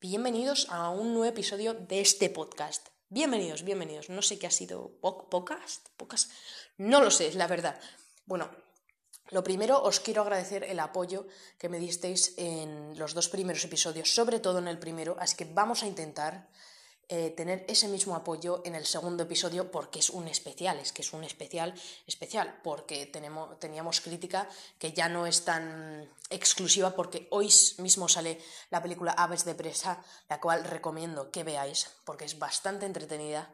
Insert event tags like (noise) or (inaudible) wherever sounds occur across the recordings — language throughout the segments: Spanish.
Bienvenidos a un nuevo episodio de este podcast. Bienvenidos, bienvenidos. No sé qué ha sido. ¿Podcast? ¿Podcast? No lo sé, la verdad. Bueno, lo primero os quiero agradecer el apoyo que me disteis en los dos primeros episodios, sobre todo en el primero, así que vamos a intentar eh, tener ese mismo apoyo en el segundo episodio porque es un especial, es que es un especial especial, porque tenemos, teníamos crítica que ya no es tan exclusiva porque hoy mismo sale la película Aves de Presa, la cual recomiendo que veáis porque es bastante entretenida,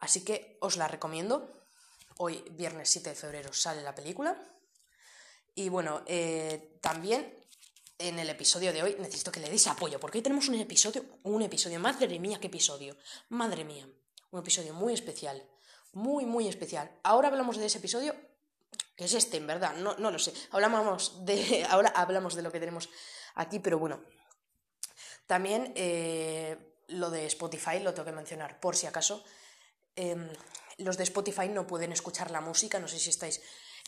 así que os la recomiendo. Hoy, viernes 7 de febrero, sale la película. Y bueno, eh, también en el episodio de hoy necesito que le deis apoyo, porque hoy tenemos un episodio, un episodio, madre mía, qué episodio, madre mía, un episodio muy especial, muy, muy especial. Ahora hablamos de ese episodio, que es este, en verdad, no, no lo sé, hablamos de, (laughs) ahora hablamos de lo que tenemos aquí, pero bueno, también eh, lo de Spotify lo tengo que mencionar, por si acaso, em, los de Spotify no pueden escuchar la música, no sé si estáis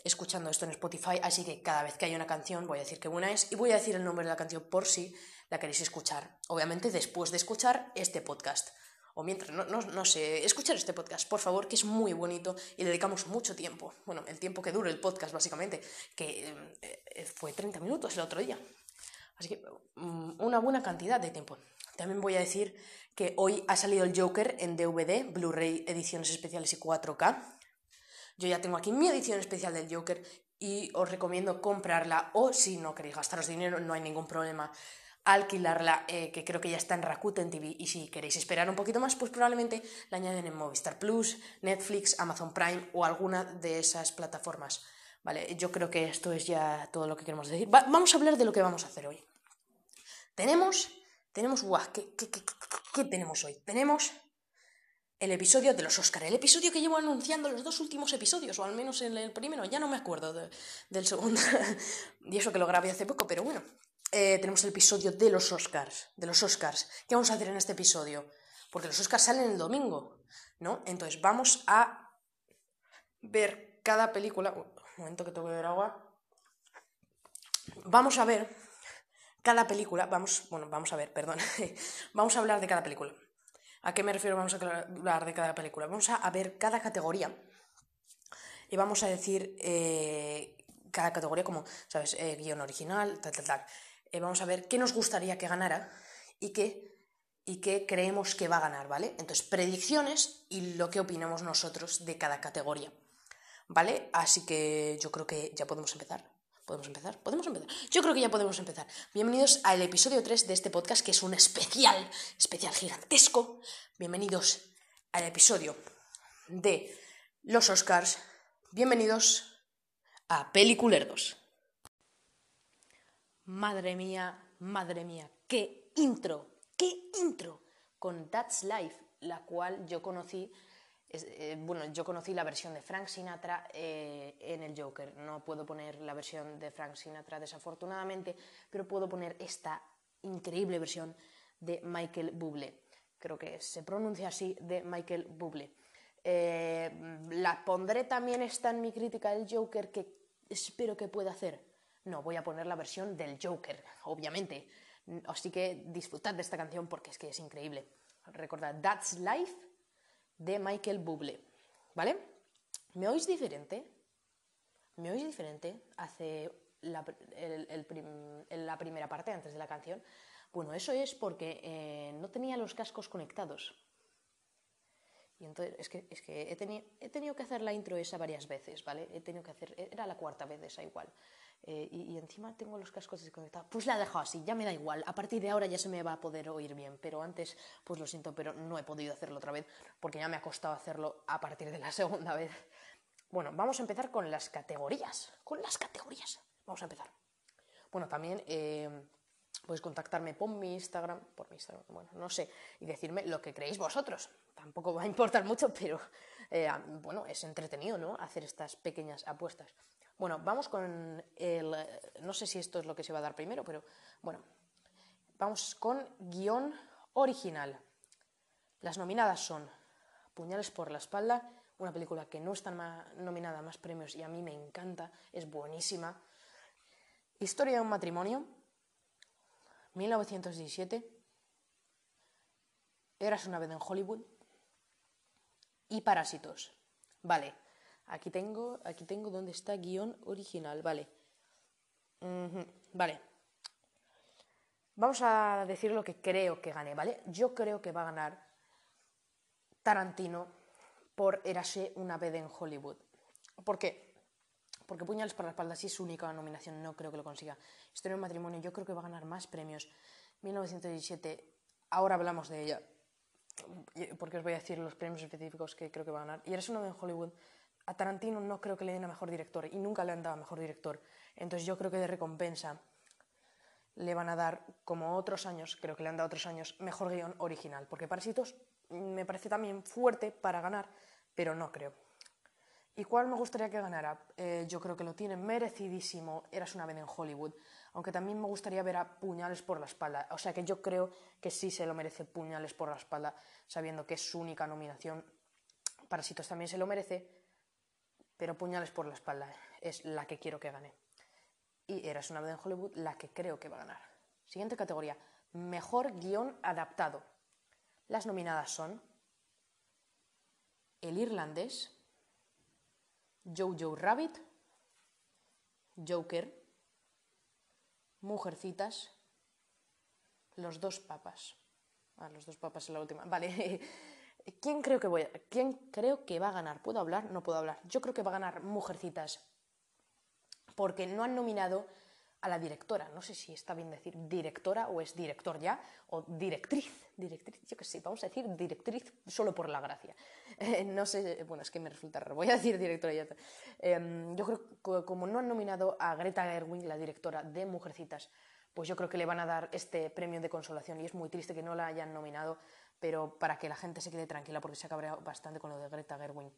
escuchando esto en Spotify, así que cada vez que hay una canción voy a decir qué buena es y voy a decir el nombre de la canción por si la queréis escuchar. Obviamente después de escuchar este podcast. O mientras, no, no, sé, escuchar este podcast, por favor, que es muy bonito y dedicamos mucho tiempo. Bueno, el tiempo que dure el podcast, básicamente, que eh, fue 30 minutos el otro día. Así que mm, una buena cantidad de tiempo. También voy a decir que hoy ha salido el Joker en DVD, Blu-ray, ediciones especiales y 4K. Yo ya tengo aquí mi edición especial del Joker y os recomiendo comprarla o si no queréis gastaros dinero, no hay ningún problema alquilarla, eh, que creo que ya está en Rakuten TV y si queréis esperar un poquito más, pues probablemente la añaden en Movistar Plus, Netflix, Amazon Prime o alguna de esas plataformas. Vale, yo creo que esto es ya todo lo que queremos decir. vamos a hablar de lo que vamos a hacer hoy. Tenemos, tenemos, guau, ¿qué, qué tenemos hoy? Tenemos el episodio de los Oscar, el episodio que llevo anunciando los dos últimos episodios, o al menos en el primero, ya no me acuerdo del segundo, (laughs) y eso que lo grabé hace poco, pero bueno, eh, tenemos el episodio de los Oscars, de los Oscars. ¿Qué vamos a hacer en este episodio? Porque los Oscars salen el domingo, ¿no? Entonces vamos a ver cada película. Un momento que tengo que beber agua. Vamos a ver cada película. Vamos, bueno, vamos a ver, perdón. (laughs) vamos a hablar de cada película. ¿A qué me refiero? Vamos a hablar de cada película. Vamos a ver cada categoría y vamos a decir eh, cada categoría como, ¿sabes? Eh, guion original, tal, tal, tal. Eh, vamos a ver qué nos gustaría que ganara y qué, y qué creemos que va a ganar, ¿vale? Entonces, predicciones y lo que opinamos nosotros de cada categoría, ¿vale? Así que yo creo que ya podemos empezar. ¿Podemos empezar? ¿Podemos empezar? Yo creo que ya podemos empezar. Bienvenidos al episodio 3 de este podcast, que es un especial, especial gigantesco. Bienvenidos al episodio de los Oscars. Bienvenidos a Peliculerdos. Madre mía, madre mía, qué intro, qué intro con That's Life, la cual yo conocí eh, bueno, yo conocí la versión de Frank Sinatra eh, en el Joker. No puedo poner la versión de Frank Sinatra desafortunadamente, pero puedo poner esta increíble versión de Michael Bublé. Creo que se pronuncia así, de Michael Bublé. Eh, la pondré también esta en mi crítica del Joker que espero que pueda hacer. No, voy a poner la versión del Joker, obviamente. Así que disfrutad de esta canción porque es que es increíble. Recordad, That's Life de Michael Bublé. ¿Vale? ¿Me oís diferente? ¿Me oís diferente? Hace la, primera parte, antes de la canción. Bueno, eso es porque eh, no tenía los cascos conectados. Y entonces, es que, es que he, he, tenido que hacer la intro esa varias veces, ¿vale? He tenido que hacer, era la cuarta vez esa igual. Eh, y, encima tengo los cascos desconectados. Pues la dejo así, ya me da igual. A partir de ahora ya se me va a poder oír bien, pero antes, pues lo siento, pero no he podido hacerlo otra vez porque ya me ha costado hacerlo a partir de la (laughs) segunda vez. Bueno, vamos a empezar con las categorías. Con las categorías. Vamos a empezar. Bueno, también eh, podéis contactarme por mi Instagram, por mi Instagram, bueno, no sé, y decirme lo que creéis vosotros. Tampoco va a importar mucho, pero eh, bueno, es entretenido, ¿no? Hacer estas pequeñas apuestas. Bueno, vamos con el... No sé si esto es lo que se va a dar primero, pero bueno, vamos con guion original. Las nominadas son Puñales por la espalda, una película que no está nominada a más premios y a mí me encanta, es buenísima. Historia de un matrimonio, 1917, Eras una vez en Hollywood y Parásitos. Vale, aquí tengo, aquí tengo donde está guion original, vale. Vale. Vamos a decir lo que creo que gane, ¿vale? Yo creo que va a ganar Tarantino por Érase una vez en Hollywood. ¿Por qué? Porque Puñales para la espalda sí es su única nominación, no creo que lo consiga. Historia de matrimonio, yo creo que va a ganar más premios. 1917, ahora hablamos de ella, porque os voy a decir los premios específicos que creo que va a ganar. Y Eres vez en Hollywood, a Tarantino no creo que le den a mejor director y nunca le han dado a mejor director. Entonces yo creo que de recompensa le van a dar, como otros años, creo que le han dado otros años, mejor guion original. Porque Parásitos me parece también fuerte para ganar, pero no creo. ¿Y cuál me gustaría que ganara? Eh, yo creo que lo tiene merecidísimo. Eras una vez en Hollywood. Aunque también me gustaría ver a Puñales por la espalda. O sea que yo creo que sí se lo merece Puñales por la espalda, sabiendo que es su única nominación. Parásitos también se lo merece, pero Puñales por la espalda es la que quiero que gane. Y Eras una vez en Hollywood la que creo que va a ganar. Siguiente categoría. Mejor guion adaptado. Las nominadas son El Irlandés, Jojo Rabbit, Joker, Mujercitas, Los dos papas. Ah, los dos papas en la última. Vale. (laughs) ¿Quién creo que voy a... ¿Quién creo que va a ganar? ¿Puedo hablar? No puedo hablar. Yo creo que va a ganar Mujercitas. Porque no han nominado a la directora. No sé si está bien decir directora o es director ya, o directriz. Directriz, yo qué sé, vamos a decir directriz solo por la gracia. Eh, no sé, bueno, es que me resulta raro. Voy a decir directora ya. Eh, yo creo que como no han nominado a Greta Gerwig, la directora de Mujercitas, pues yo creo que le van a dar este premio de consolación y es muy triste que no la hayan nominado, pero para que la gente se quede tranquila porque se ha cabreado bastante con lo de Greta Gerwig.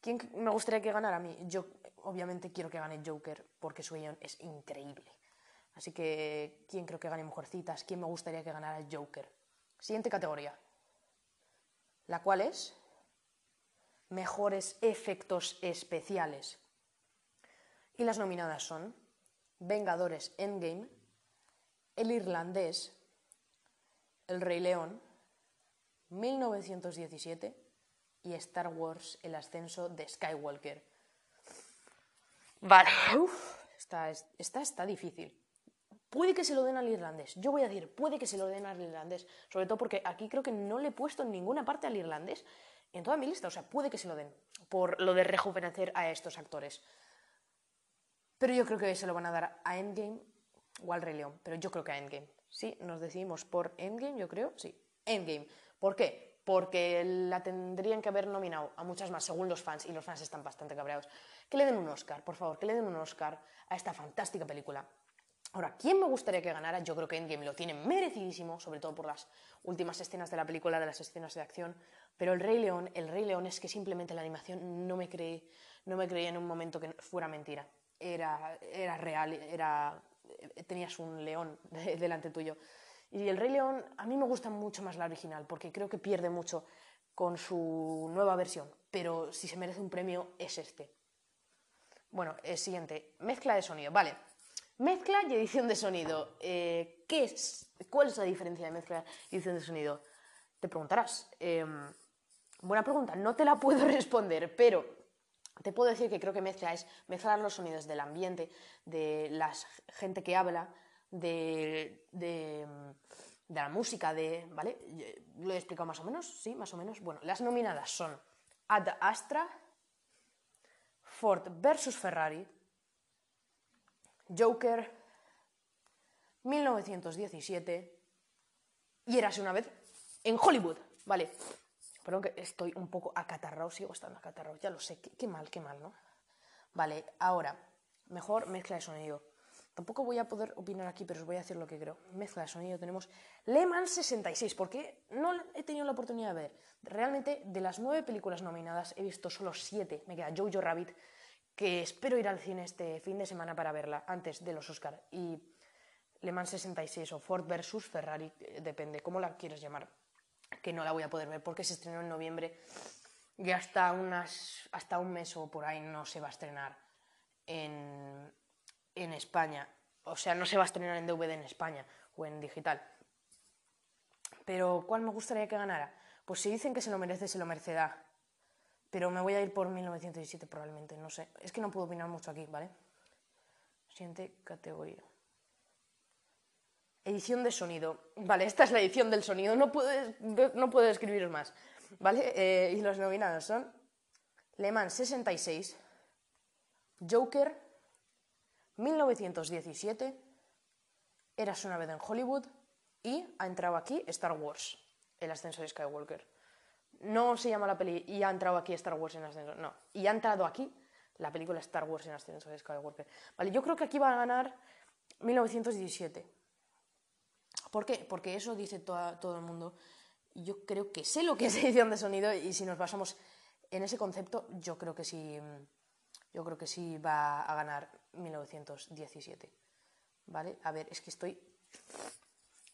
¿Quién me gustaría que ganara a mí? Yo obviamente quiero que gane Joker porque su guion es increíble. Así que, ¿quién creo que gane Mujercitas? ¿Quién me gustaría que ganara Joker? Siguiente categoría. La cual es mejores efectos especiales. Y las nominadas son Vengadores Endgame, El Irlandés, El Rey León, 1917 y Star Wars El ascenso de Skywalker. Vale, esta, está difícil. Puede que se lo den al irlandés. Yo voy a decir, puede que se lo den al irlandés. Sobre todo porque aquí creo que no le he puesto en ninguna parte al irlandés en toda mi lista. O sea, puede que se lo den por lo de rejuvenecer a estos actores. Pero yo creo que se lo van a dar a Endgame o al Rey León. Pero yo creo que a Endgame. Sí, nos decidimos por Endgame, yo creo. Sí, Endgame. ¿Por qué? Porque la tendrían que haber nominado a muchas más, según los fans, y los fans están bastante cabreados. Que le den un Oscar, por favor, que le den un Oscar a esta fantástica película. Ahora, ¿quién me gustaría que ganara? Yo creo que Endgame lo tiene merecidísimo, sobre todo por las últimas escenas de la película, de las escenas de acción. Pero el Rey León, el Rey León es que simplemente la animación no me creí, no me creía en un momento que fuera mentira. Era, era real, era, tenías un león (laughs) delante tuyo. Y El Rey León a mí me gusta mucho más la original porque creo que pierde mucho con su nueva versión, pero si se merece un premio es este. Bueno, el siguiente, mezcla de sonido, vale. Mezcla y edición de sonido. Eh, ¿qué es? ¿Cuál es la diferencia de mezcla y edición de sonido? Te preguntarás. Em, buena pregunta, no te la puedo (laughs) responder, pero te puedo decir que creo que mezcla es mezclar los sonidos del ambiente, de la gente que habla, de, de, la música, de, ¿vale? ¿Lo he explicado más o menos? Sí, más o menos. Bueno, las nominadas son Ad Astra, Ford versus Ferrari, Joker, 1917 y Érase una vez en Hollywood, ¿vale? Perdón que estoy un poco acatarrado, sigo estando acatarrado, ya lo sé, qué mal, qué mal, ¿no? Vale, ahora, mejor mezcla de sonido. Tampoco voy a poder opinar aquí, pero os voy a decir lo que creo. Mezcla de sonido tenemos Le Mans 66, porque no he tenido la oportunidad de ver. Realmente, de las nueve películas nominadas, he visto solo siete. Me queda Jojo Rabbit, que espero ir al cine este fin de semana para verla, antes de los Oscar. Y Le Mans 66 o Ford versus Ferrari, eh, depende cómo la quieres llamar, que no la voy a poder ver porque se estrenó en noviembre y hasta, unas, hasta un mes o por ahí no se va a estrenar en, en España. O sea, no se va a estrenar en DVD en España o en digital. Pero ¿cuál me gustaría que ganara? Pues si dicen que se lo merece, se lo merecerá. Pero me voy a ir por 1917 probablemente, no sé. Es que no puedo opinar mucho aquí, ¿vale? Siguiente categoría. Edición de sonido. Vale, esta es la edición del sonido, no puedo, no puedo escribir más. ¿Vale? Eh, y los nominados son Le Mans 66, Joker, 1917, Eras una vez en Hollywood y ha entrado aquí Star Wars, el ascenso de Skywalker. No se llama la peli y ha entrado aquí Star Wars en ascenso, no. Y ha entrado aquí la película Star Wars en ascenso de Skywalker. Vale, yo creo que aquí va a ganar 1917. ¿Por qué? Porque eso dice todo el mundo. Yo creo que sé lo que (laughs) es edición de sonido y si nos basamos en ese concepto, yo creo que sí, yo creo que sí va a ganar 1917. ¿Vale? A ver, es que estoy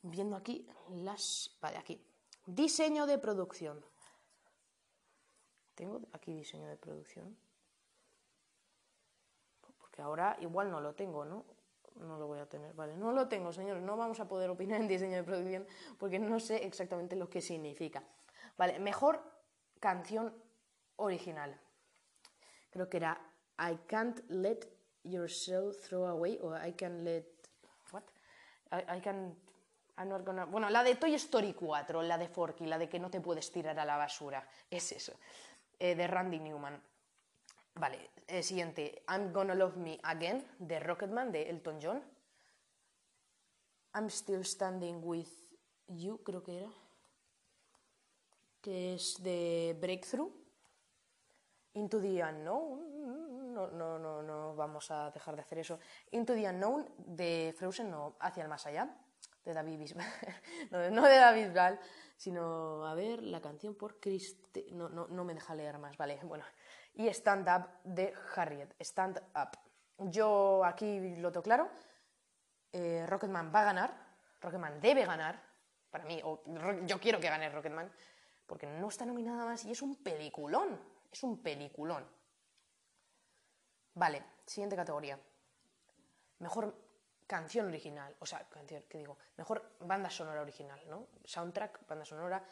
viendo aquí las... Vale, aquí. Diseño de producción. Tengo aquí diseño de producción. Porque ahora igual no lo tengo, ¿no? no lo voy a tener, vale, no lo tengo, señores, no vamos a poder opinar en diseño de producción porque no sé exactamente lo que significa. Vale, mejor canción original. Creo que era I can't let yourself throw away o I can't let what? I, can I'm not gonna... Bueno, la de Toy Story 4, la de Forky, la de que no te puedes tirar a la basura, es eso, eh, de Randy Newman. Vale, el siguiente, I'm Gonna Love Me Again, de Rocketman, de Elton John. I'm Still Standing With You, creo que era. Que es de Breakthrough. Into the Unknown. No, no, no, vamos a dejar de hacer eso. Into the Unknown, de Frozen, no, Hacia el Más Allá, de David Bisbal. (laughs) no, de David Bisbal, sino, a ver, la canción por Christ... No, no, no me deja leer más, vale, bueno y Stand Up de Harriet. Stand Up. Yo aquí lo tengo claro. Eh, Rocketman va a ganar. Rocketman debe ganar. Para mí, o yo quiero que gane Rocketman. Porque no está nominada más y es un peliculón. Es un peliculón. Vale, siguiente categoría. Mejor canción original. O sea, canción, ¿qué digo? Mejor banda sonora original, ¿no? Soundtrack, banda sonora.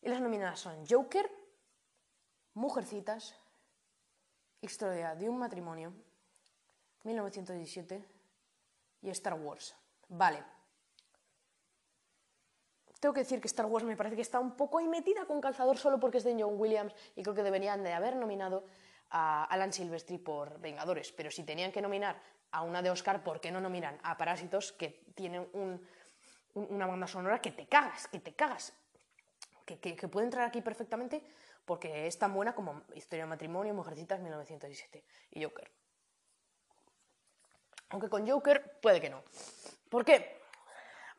Y las nominadas son Joker, Mujercitas, Historia de un matrimonio, 1917 y Star Wars. Vale. Tengo que decir que Star Wars me parece que está un poco ahí metida con calzador solo porque es de John Williams y creo que deberían de haber nominado a Alan Silvestri por Vengadores. Pero si tenían que nominar a una de Oscar, ¿por qué no nominan a Parásitos que tienen una banda sonora que te cagas, que te cagas? Que, puede entrar aquí perfectamente porque es tan buena como Historia de matrimonio, Mujercitas 1917 y Joker. Aunque con Joker puede que no. ¿Por qué?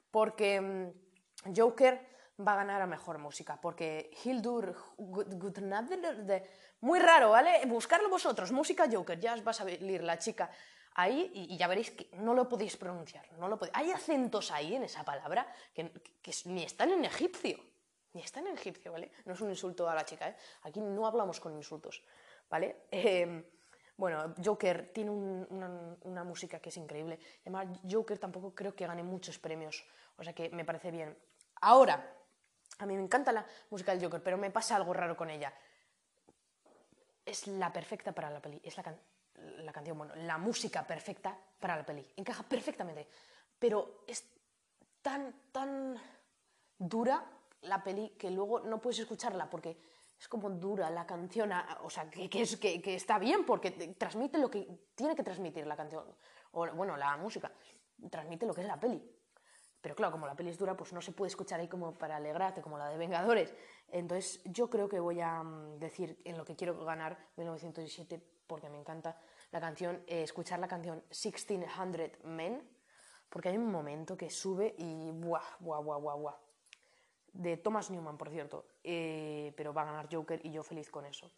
Porque mm, Joker va a ganar a mejor música, porque Hildur de muy raro, ¿vale? Buscarlo vosotros, música Joker, ya os va a salir la chica ahí y, ya veréis que no lo podéis pronunciar, no lo Hay acentos ahí en esa palabra que ni están en egipcio. Ni está en egipcio, ¿vale? No es un insulto a la chica, ¿eh? Aquí no hablamos con insultos, ¿vale? (laughs) Em, bueno, Joker tiene una, música que es increíble. Además, Joker tampoco creo que gane muchos premios, o sea que me parece bien. Ahora, a mí me encanta la música del Joker, pero me pasa algo raro con ella. Es la perfecta para la peli, es la, la canción, bueno, la música perfecta para la peli. Encaja perfectamente, pero es tan, tan dura la peli que luego no puedes escucharla porque es como dura la canción, o sea, que, es, que, está bien porque transmite lo que tiene que transmitir la canción, o bueno, la música, transmite lo que es la peli. Pero claro, como la peli es dura, pues no se puede escuchar ahí como para alegrarte, como la de Vengadores. Entonces yo creo que voy a mm, decir en lo que quiero ganar 1917 porque me encanta la canción, eh, escuchar la canción 1600 Men, porque hay un momento que sube y buah, buah, buah, buah, buah de Thomas Newman, por cierto, eh, pero va a ganar Joker y yo feliz con eso.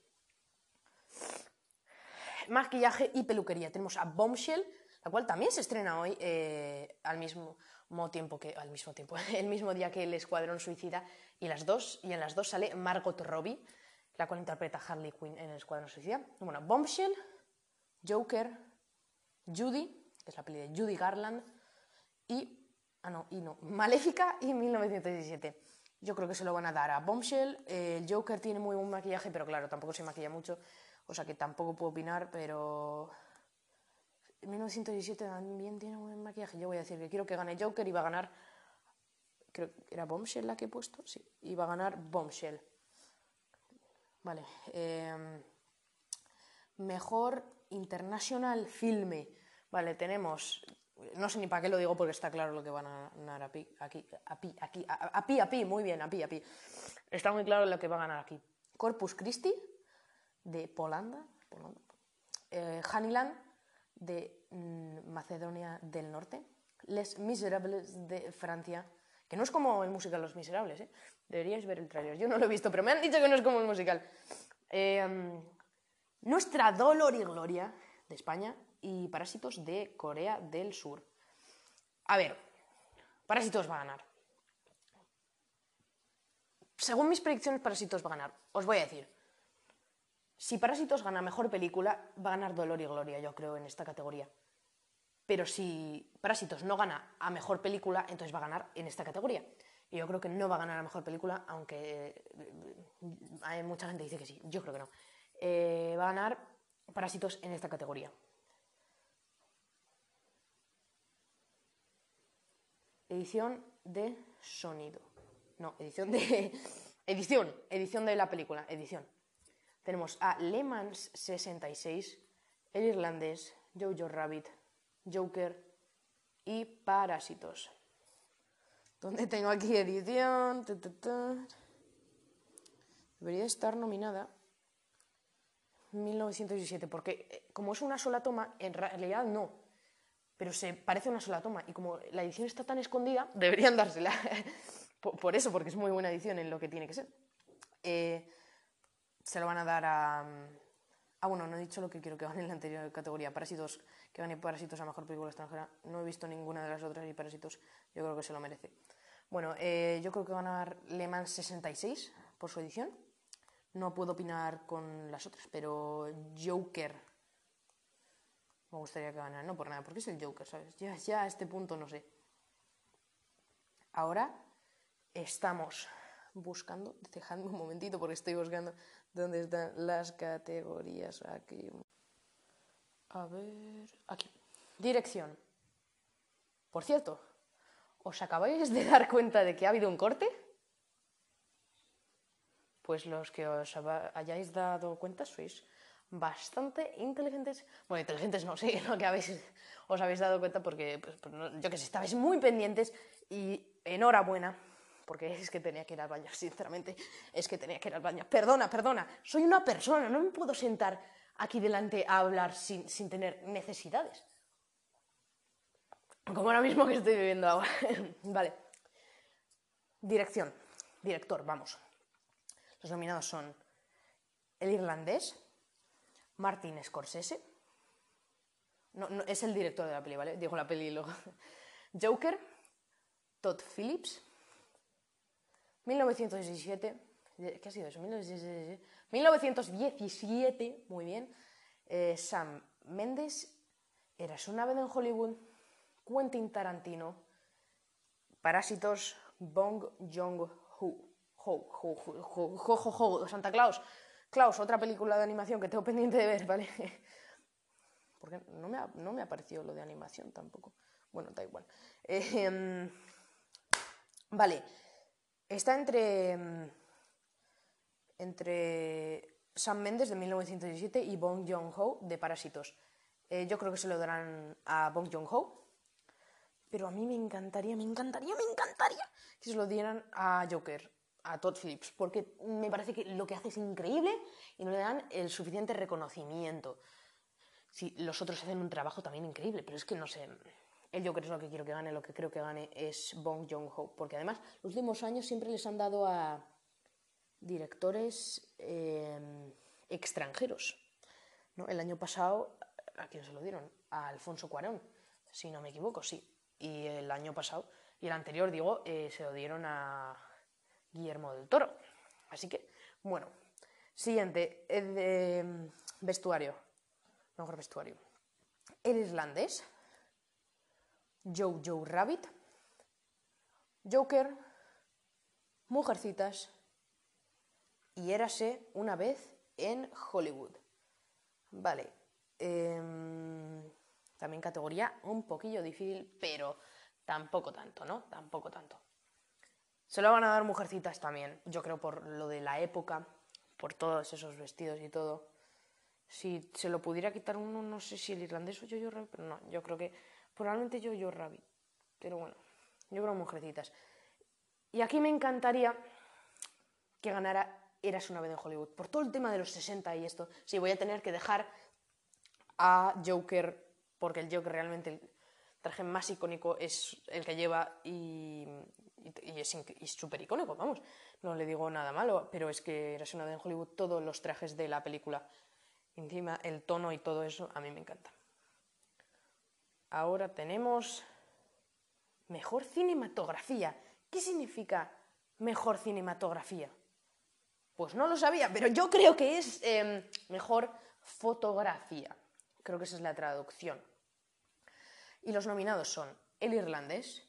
Maquillaje y peluquería. Tenemos a Bombshell, la cual también se estrena hoy eh, al mismo tiempo que al mismo tiempo, (laughs) el mismo día que el Escuadrón Suicida y las dos y en las dos sale Margot Robbie, la cual interpreta Harley Quinn en el Escuadrón Suicida. Bueno, Bombshell, Joker, Judy, que es la peli de Judy Garland y Ah, no, y no. (laughs) Maléfica y 1917. Yo creo que se lo van a dar a Bombshell. el Joker tiene muy buen maquillaje, pero claro, tampoco se maquilla mucho. O sea que tampoco puedo opinar, pero. 1917 también tiene buen maquillaje. Yo voy a decir que quiero que gane Joker y va a ganar. Creo que era Bombshell la que he puesto. Sí, y va a ganar Bombshell. Vale. Em, mejor International Filme. Vale, tenemos no sé ni para qué lo digo porque está claro lo que van a ganar aquí, aquí, aquí, aquí, a, pi, a pi, muy bien, a pi, a pi. Está muy claro lo que va a ganar aquí. Corpus Christi, de Polanda, eh, Haniland, de mm, Macedonia del Norte, Les Miserables, de Francia, que no es como el musical Los Miserables, ¿eh? deberíais ver el trailer. Yo no lo he visto, pero me han dicho que no es como el musical. Eh, nuestra Dolor y Gloria, de España, y Parásitos de Corea del Sur. A ver, Parásitos va a ganar. Según mis predicciones, Parásitos va a ganar. Os voy a decir. Si Parásitos gana mejor película, va a ganar Dolor y Gloria, yo creo, en esta categoría. Pero si Parásitos no gana a mejor película, entonces va a ganar en esta categoría. Y yo creo que no va a ganar a mejor película, aunque eh, hay mucha gente dice que sí. Yo creo que no. Eh, va a ganar Parásitos en esta categoría. edición de sonido. No, edición de. (laughs) edición, edición de la película, edición. Tenemos a Le Mans 66, El Irlandés, Jojo Rabbit, Joker y Parásitos. ¿Dónde tengo aquí edición? Debería estar nominada 1917, porque eh, como es una sola toma, en realidad no pero se parece una sola toma. Y como la edición está tan escondida, (laughs) deberían dársela. (laughs) por, eso, porque es muy buena edición en lo que tiene que ser. Eh, se lo van a dar a... Ah, bueno, no he dicho lo que quiero que gane en la anterior categoría. Parásitos, que gane Parásitos a Mejor Película Extranjera. No he visto ninguna de las otras y Parásitos yo creo que se lo merece. Bueno, eh, yo creo que va a ganar Le Mans 66 por su edición. No puedo opinar con las otras, pero Joker me gustaría que ganara, no por nada, porque es el Joker, ¿sabes? Ya, ya a este punto no sé. Ahora estamos buscando, dejadme un momentito porque estoy buscando dónde están las categorías aquí. A ver, aquí. Dirección. Por cierto, ¿os acabáis de dar cuenta de que ha habido un corte? Pues los que os hayáis dado cuenta sois bastante inteligentes. Bueno, inteligentes no, sí, (laughs) lo que habéis, os habéis dado cuenta porque, pues, pues yo que sé, estabais muy pendientes y enhorabuena, porque es que tenía que ir al baño, (laughs) sinceramente, es que tenía que ir al baño. Perdona, perdona, soy una persona, no me puedo sentar aquí delante a hablar sin, sin tener necesidades. Como ahora mismo que estoy viviendo ahora. (laughs) vale. Dirección, director, vamos. Los nominados son El Irlandés, Martin Scorsese. No, es el director de la peli, ¿vale? Digo la peli luego. (laughs) Joker, Todd Phillips, 1917. ¿Qué ha sido eso? 1917, muy bien. Eh, Sam Mendes, Eras una vez en Hollywood, Quentin Tarantino, Parásitos, Bong Joon-ho, Santa Claus, Klaus, otra película de animación que tengo pendiente de ver, ¿vale? (laughs) Porque no me, ha, no me apareció lo de animación tampoco. Bueno, da igual. Em, vale. Está entre. Em, entre Sam Mendes de 1917 y Bong Joon-ho de Parásitos. Eh, yo creo que se lo darán a Bong Joon-ho. Pero a mí me encantaría, me encantaría, me encantaría que se lo dieran a Joker a Todd Phillips, porque me parece que lo que hace es increíble y no le dan el suficiente reconocimiento. Sí, los otros hacen un trabajo también increíble, pero es que no sé. El Joker es lo que quiero que gane, lo que creo que gane es Bong Joon-ho, porque además los últimos años siempre les han dado a directores em, extranjeros. ¿no? El año pasado, ¿a quién se lo dieron? A Alfonso Cuarón, si no me equivoco, sí. Y el año pasado, y el anterior, digo, eh, se lo dieron a Guillermo del Toro. Así que, bueno, siguiente, de vestuario, mejor vestuario. El irlandés, Joe Rabbit, Joker, Mujercitas y Érase una vez en Hollywood. Vale. em, también categoría un poquillo difícil, pero tampoco tanto, ¿no? Tampoco tanto. Se lo van a dar Mujercitas también, yo creo por lo de la época, por todos esos vestidos y todo. Si se lo pudiera quitar uno, no sé si el irlandés o Jojo Rabbit, pero no, yo creo que probablemente Jojo Rabbit. Pero bueno, yo creo Mujercitas. Y aquí me encantaría que ganara Eras una vez en Hollywood. Por todo el tema de los 60 y esto. Sí, voy a tener que dejar a Joker, porque el Joker realmente el traje más icónico es el que lleva y, y, y es súper icónico, vamos. No le digo nada malo, pero es que Eras una vez en Hollywood, todos los trajes de la película, encima el tono y todo eso, a mí me encanta. Ahora tenemos mejor cinematografía. ¿Qué significa mejor cinematografía? Pues no lo sabía, pero yo creo que es eh, mejor fotografía. Creo que esa es la traducción. Y los nominados son El Irlandés,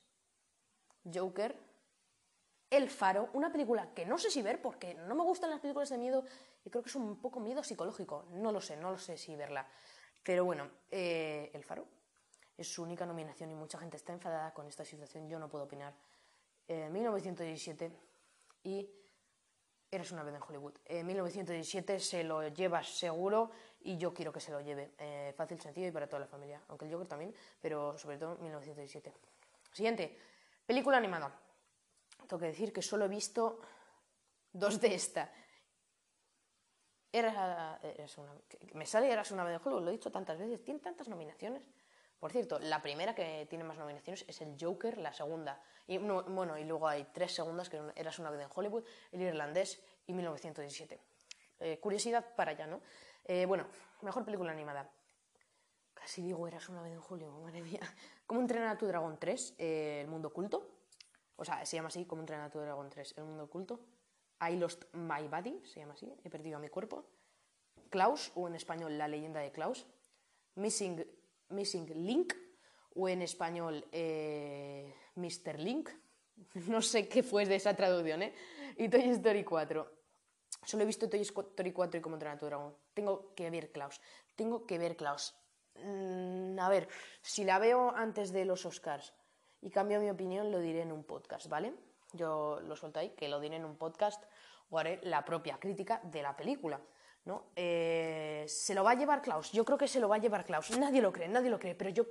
Joker, El Faro, una película que no sé si ver porque no me gustan las películas de miedo y creo que es un poco miedo psicológico. No lo sé, no lo sé si verla. Pero bueno, eh, El Faro es su única nominación y mucha gente está enfadada con esta situación. Yo no puedo opinar. Eh, 1917 y Eres una vez en Hollywood. En 1917 se lo llevas seguro y yo quiero que se lo lleve. Eh, fácil, sencillo y para toda la familia. Aunque el Joker también, pero sobre todo 1917. Siguiente, película animada. Tengo que decir que solo he visto dos de esta. Era, eras una, me sale Eras una vez en Hollywood, lo he dicho tantas veces. Tiene tantas nominaciones. Por cierto, la primera que tiene más nominaciones es el Joker, la segunda. Y no, bueno, y luego hay tres segundas que eras una vez en Hollywood, el irlandés y 1917. Eh, curiosidad para allá, ¿no? Eh, bueno, mejor película animada. Casi digo, eras una vez en Hollywood, madre mía. ¿Cómo entrenar a tu dragón 3? Eh, el mundo oculto. O sea, se llama así, ¿Cómo entrenar a tu dragón 3? El mundo oculto. I lost my body, se llama así, he perdido a mi cuerpo. Klaus, o en español, La leyenda de Klaus. Missing Missing Link o en español eh, Mr. Link. (laughs) No sé qué fue de esa traducción, ¿eh? Y Toy Story 4. Solo he visto Toy Story 4 y Cómo entrenar dragón. Tengo que ver Klaus. Tengo que ver Klaus. Mm, a ver, si la veo antes de los Oscars y cambio mi opinión, lo diré en un podcast, ¿vale? Yo lo suelto ahí, que lo diré en un podcast o haré la propia crítica de la película. ¿No? Eh, se lo va a llevar Klaus. Yo creo que se lo va a llevar Klaus. Nadie lo cree, nadie lo cree, pero yo,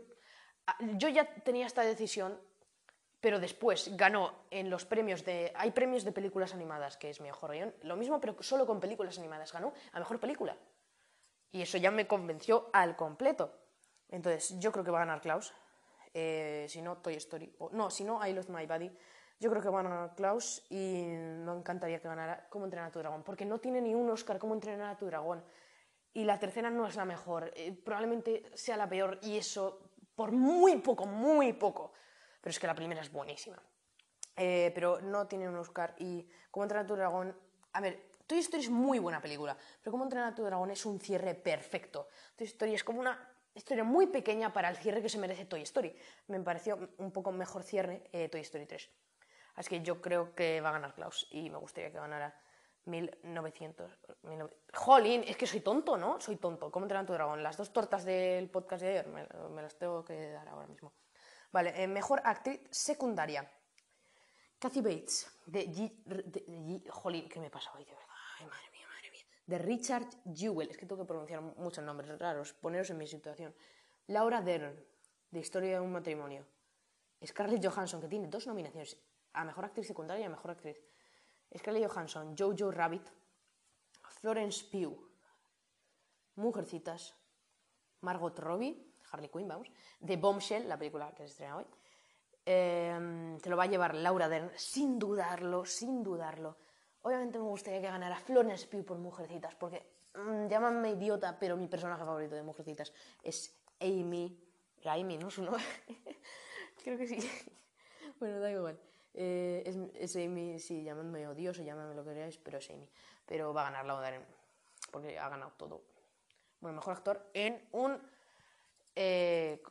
yo ya tenía esta decisión, pero después ganó en los premios de... Hay premios de películas animadas, que es mejor guion. Lo mismo, pero solo con películas animadas. Ganó a mejor película. Y eso ya me convenció al completo. Entonces, yo creo que va a ganar Klaus. Eh, si no, Toy Story. O, no, si no, I Lost My Body. Yo creo que va a Klaus y me encantaría que ganara Cómo entrenar a tu dragón, porque no tiene ni un Oscar Cómo entrenar a tu dragón. Y la tercera no es la mejor, eh, probablemente sea la peor y eso por muy poco, muy poco. Pero es que la primera es buenísima. Eh, pero no tiene un Oscar y Cómo entrenar a tu dragón... A ver, Toy Story es muy buena película, pero Cómo entrenar a tu dragón es un cierre perfecto. Toy Story es como una historia muy pequeña para el cierre que se merece Toy Story. Me pareció un poco mejor cierre eh, Toy Story 3. Así que yo creo que va a ganar Klaus y me gustaría que ganara 1900. 19... Jolín, es que soy tonto, ¿no? Soy tonto. ¿Cómo entrenar tu dragón? Las dos tortas del podcast de ayer me, las tengo que dar ahora mismo. Vale, eh, mejor actriz secundaria. Kathy Bates, de, G, Jolín, ¿qué me pasa hoy? De verdad, ay, madre mía, madre mía. De Richard Jewell, es que tengo que pronunciar muchos nombres raros, poneros en mi situación. Laura Dern, de Historia de un matrimonio. Scarlett Johansson, que tiene dos nominaciones a Mejor Actriz Secundaria y a Mejor Actriz. Scarlett Johansson, Jojo Rabbit, Florence Pugh, Mujercitas, Margot Robbie, Harley Quinn, vamos, The Bombshell, la película que se estrena hoy. Eh, lo va a llevar Laura Dern, sin dudarlo, sin dudarlo. Obviamente me gustaría que ganara Florence Pugh por Mujercitas, porque mmm, llámame idiota, pero mi personaje favorito de Mujercitas es Amy. Era Amy, ¿no? Su nombre. (laughs) Creo que sí. (laughs) bueno, da igual. Eh, es, es, Amy, sí, llamadme odioso, llamadme lo que queráis, pero es Amy. Pero va a ganar Laura Dern, porque ha ganado todo. Bueno, mejor actor en un... Eh,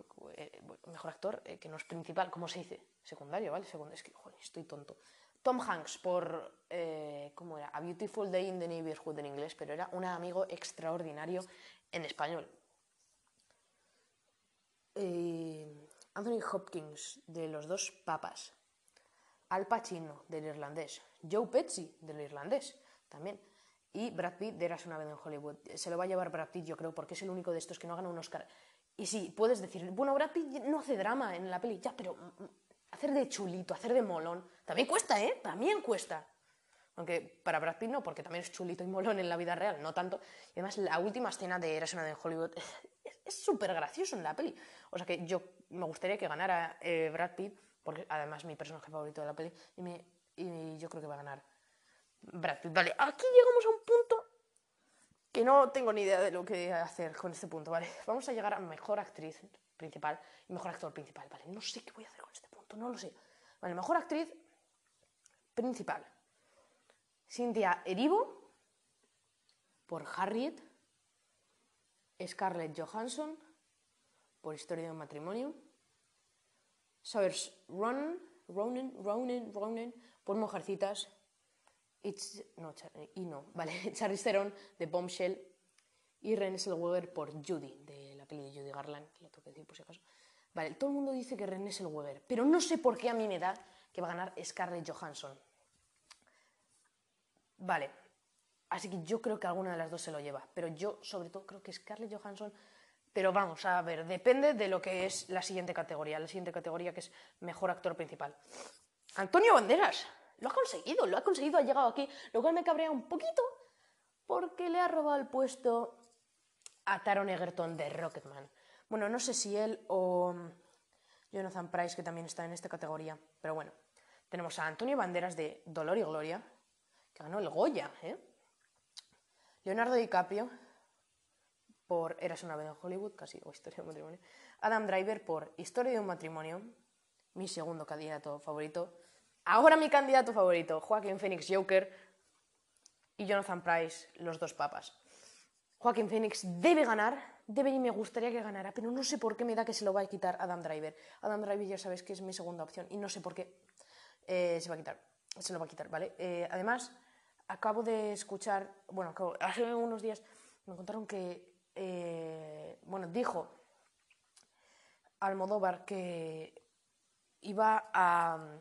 mejor actor, eh, que no es principal, ¿cómo se dice? secundario, ¿vale? es que, estoy tonto. Tom Hanks por, eh, ¿cómo era? A Beautiful Day in the Neighborhood en inglés, pero era un amigo extraordinario en español. Eh, Anthony Hopkins, de los dos papas. Al Pacino, del irlandés. Joe Pesci, del irlandés, también. Y Brad Pitt, de Eras una vez en Hollywood. Se lo va a llevar Brad Pitt, yo creo, porque es el único de estos que no gana un Oscar. Y sí, puedes decir, bueno, Brad Pitt no hace drama en la peli, ya, pero mm, mm, hacer de chulito, hacer de molón, también cuesta, ¿eh? También cuesta. Aunque para Brad Pitt no, porque también es chulito y molón en la vida real, no tanto. Y además, la última escena de Eras una vez en Hollywood es súper gracioso en la peli. O sea que yo me gustaría que ganara eh, Brad Pitt, porque además mi personaje favorito de la peli, y, y yo creo que va a ganar Brad. Vale, aquí llegamos a un punto que no tengo ni idea de lo que hacer con este punto, ¿vale? (laughs) Vamos a llegar a mejor actriz principal y mejor actor principal, ¿vale? No sé qué voy a hacer con este punto, no lo sé. Vale, mejor actriz principal. Cynthia Erivo por Harriet. Scarlett Johansson por Historia de un matrimonio. Saoirse Ronan, Ronan, Ronan, Ronan por Mujercitas. It's, no, y no, (laughs) vale, Charlize Theron de Bombshell y Renée Zellweger por Judy, de la peli de Judy Garland, que tengo que si acaso. Vale, todo el mundo dice que Renée Zellweger, pero no sé por qué a mí me da que va a ganar Scarlett Johansson. Vale, así que yo creo que alguna de las dos se lo lleva, pero yo sobre todo creo que Scarlett Johansson, pero vamos a ver, depende de lo que es la siguiente categoría, la siguiente categoría que es mejor actor principal. Antonio Banderas, lo ha conseguido, lo ha conseguido, ha llegado aquí, lo cual me cabrea un poquito porque le ha robado el puesto a Taron Egerton de Rocketman. Bueno, no sé si él o Jonathan Price, que también está en esta categoría, pero bueno. Tenemos a Antonio Banderas de Dolor y Gloria, que ganó el Goya, ¿eh? Leonardo DiCaprio por Eras una vez en Hollywood, casi, o Historia de un matrimonio. Adam Driver por Historia de un matrimonio, mi segundo candidato favorito. Ahora mi candidato favorito, Joaquín Phoenix Joker y Jonathan Price, los dos papas. Joaquín Phoenix debe ganar, debe y me gustaría que ganara, pero no sé por qué me da que se lo va a quitar Adam Driver. Adam Driver ya sabes que es mi segunda opción y no sé por qué eh, se va a quitar, se lo va a quitar, ¿vale? Eh, además, acabo de escuchar, bueno, hace unos días me contaron que, eh, bueno, dijo Almodóvar que iba a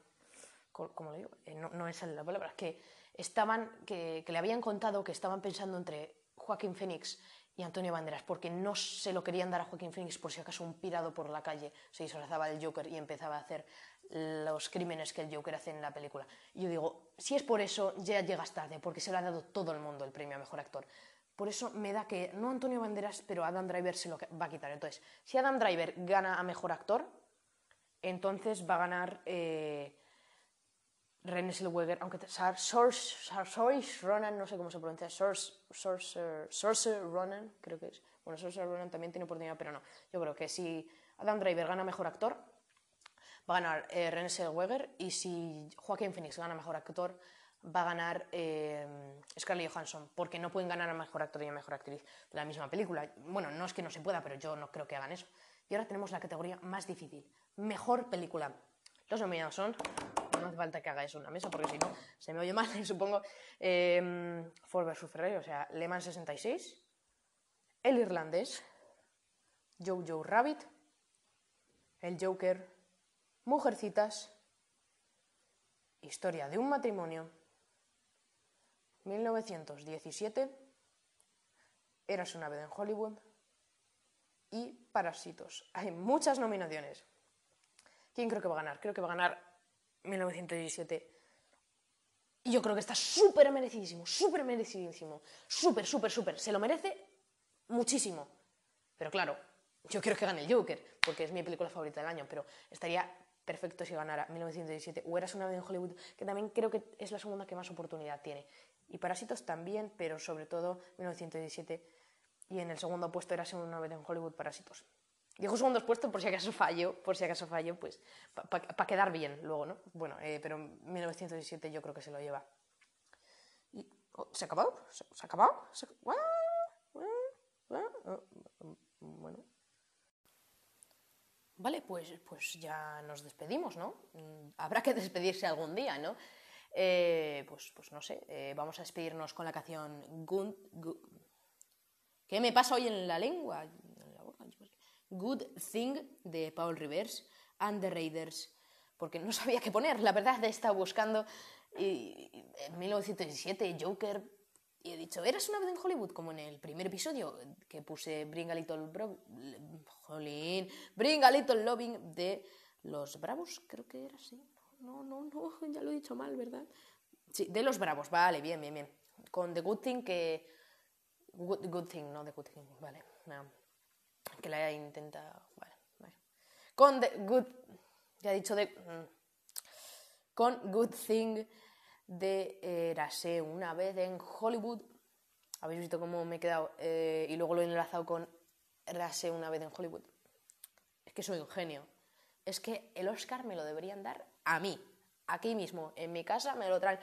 como lo digo, eh, no, es la palabra, que estaban, que, le habían contado que estaban pensando entre Joaquín Phoenix y Antonio Banderas, porque no se lo querían dar a Joaquín Phoenix por si acaso un pirado por la calle se disfrazaba del Joker y empezaba a hacer los crímenes que el Joker hace en la película. Y yo digo, si es por eso, ya llegas tarde, porque se lo ha dado todo el mundo el premio a Mejor Actor. Por eso me da que, no Antonio Banderas, pero Adam Driver se lo va a quitar. Entonces, si Adam Driver gana a Mejor Actor, entonces va a ganar... Eh, René Zellweger, aunque Saoirse Ronan, no sé cómo se pronuncia, Saoirse Ronan, creo que es. Bueno, Saoirse Ronan también tiene oportunidad, pero no. Yo creo que si Adam Driver gana Mejor Actor, va a ganar eh, René Zellweger, y si Joaquín Phoenix gana Mejor Actor, va a ganar eh, Scarlett Johansson, porque no pueden ganar a Mejor Actor y a Mejor Actriz de la misma película. Bueno, no es que no se pueda, pero yo no creo que hagan eso. Y ahora tenemos la categoría más difícil, Mejor Película. Los nominados son no hace falta que haga eso en la mesa porque si no se me oye mal, (laughs) supongo. Eh, Ford vs Ferrari, o sea, Le Mans 66, El Irlandés, Jojo Rabbit, El Joker, Mujercitas, Historia de un matrimonio, 1917, Eras una vez en Hollywood y Parásitos. Hay muchas nominaciones. ¿Quién creo que va a ganar? Creo que va a ganar 1917. Y yo creo que está súper merecidísimo, súper merecidísimo, súper, súper, súper. Se lo merece muchísimo. Pero claro, yo quiero que gane el Joker, porque es mi película favorita del año, pero estaría perfecto si ganara 1917 o Eras una vez en Hollywood, que también creo que es la segunda que más oportunidad tiene. Y Parásitos también, pero sobre todo 1917. Y en el segundo puesto Eras una vez en Hollywood, Parásitos. Dejo segundos puestos por si acaso fallo, por si acaso fallo, pues para quedar bien luego, ¿no? Bueno, eh, pero 1917 yo creo que se lo lleva. Oh, ¿Se ha acabado? ¿Se, ha acabado? Bueno. Vale, pues, pues ya nos despedimos, ¿no? Mm, Habrá que despedirse algún día, ¿no? Eh, pues, pues no sé, eh, vamos a despedirnos con la canción Good, ¿Qué me pasa hoy en la lengua? Good Thing de Paul Rivers and the Raiders, porque no sabía qué poner, la verdad he estado buscando y, en 1917 Joker y he dicho, ¿eras una vez en Hollywood? Como en el primer episodio que puse Bring a Little, Bro Bring a Little Loving de Los Bravos, creo que era así. No, no, no, (laughs) ya lo he dicho mal, ¿verdad? Sí, de Los Bravos, vale, bien, bien, bien. Con The Good Thing que... Good, good Thing, no The Good Thing, vale. Que la haya intentado, vale, vale. Con The Good... Ya he dicho de... Mm, con Good Thing de Erase una vez en Hollywood. Habéis visto cómo me he quedado. Eh, y luego lo he enlazado con Erase una vez en Hollywood. Es que soy un genio. Es que el Oscar me lo deberían dar a mí. Aquí mismo, en mi casa, me lo traen.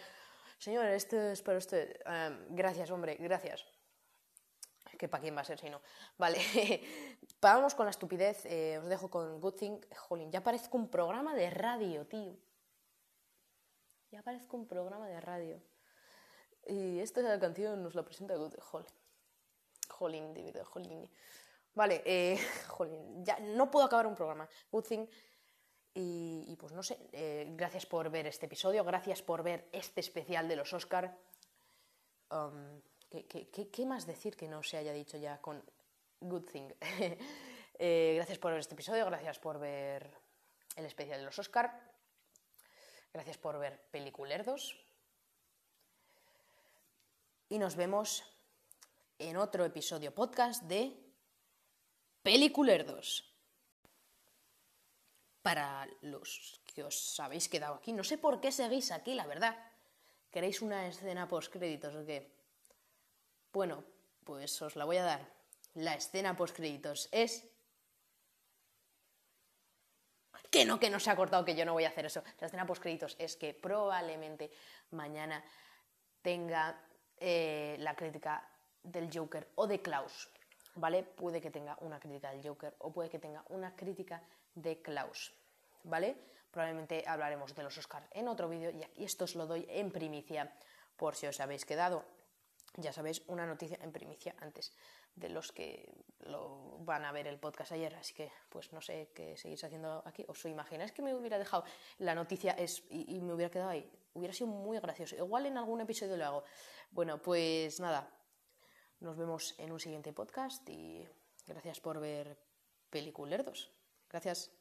Señor, esto es para usted. Em, gracias, hombre, gracias. Que para quién va a ser si no. Vale, (laughs) vamos con la estupidez. Eh, os dejo con Good Thing. Jolín, ya parezco un programa de radio, tío. Ya parezco un programa de radio. Y esta es la canción, nos la presenta Good Jolín. Jolín, David, Jolín. Vale, eh, (laughs) jolín, ya no puedo acabar un programa. Good Thing. Y, pues no sé, eh, gracias por ver este episodio, gracias por ver este especial de los Oscar. Um, ¿qué, más decir que no se haya dicho ya con Good Thing? (laughs) Eh, gracias por ver este episodio, gracias por ver el especial de los Oscar. Gracias por ver Peliculerdos. Y nos vemos en otro episodio podcast de Peliculerdos. Para los que os habéis quedado aquí, no sé por qué seguís aquí, la verdad. ¿Queréis una escena post créditos o qué? Bueno, pues os la voy a dar. La escena post créditos es que no, que no se ha cortado, que yo no voy a hacer eso. La escena post créditos es que probablemente mañana tenga eh, la crítica del Joker o de Klaus, ¿vale? Puede que tenga una crítica del Joker o puede que tenga una crítica de Klaus, ¿vale? Probablemente hablaremos de los Oscar en otro vídeo y esto os lo doy en primicia por si os habéis quedado. Ya sabéis, una noticia en primicia antes de los que lo van a ver el podcast ayer, así que pues no sé qué seguís haciendo aquí. ¿Os imagináis que me hubiera dejado la noticia es, y, me hubiera quedado ahí? Hubiera sido muy gracioso. Igual en algún episodio lo hago. Bueno, pues nada, nos vemos en un siguiente podcast y gracias por ver Peliculerdos. Gracias.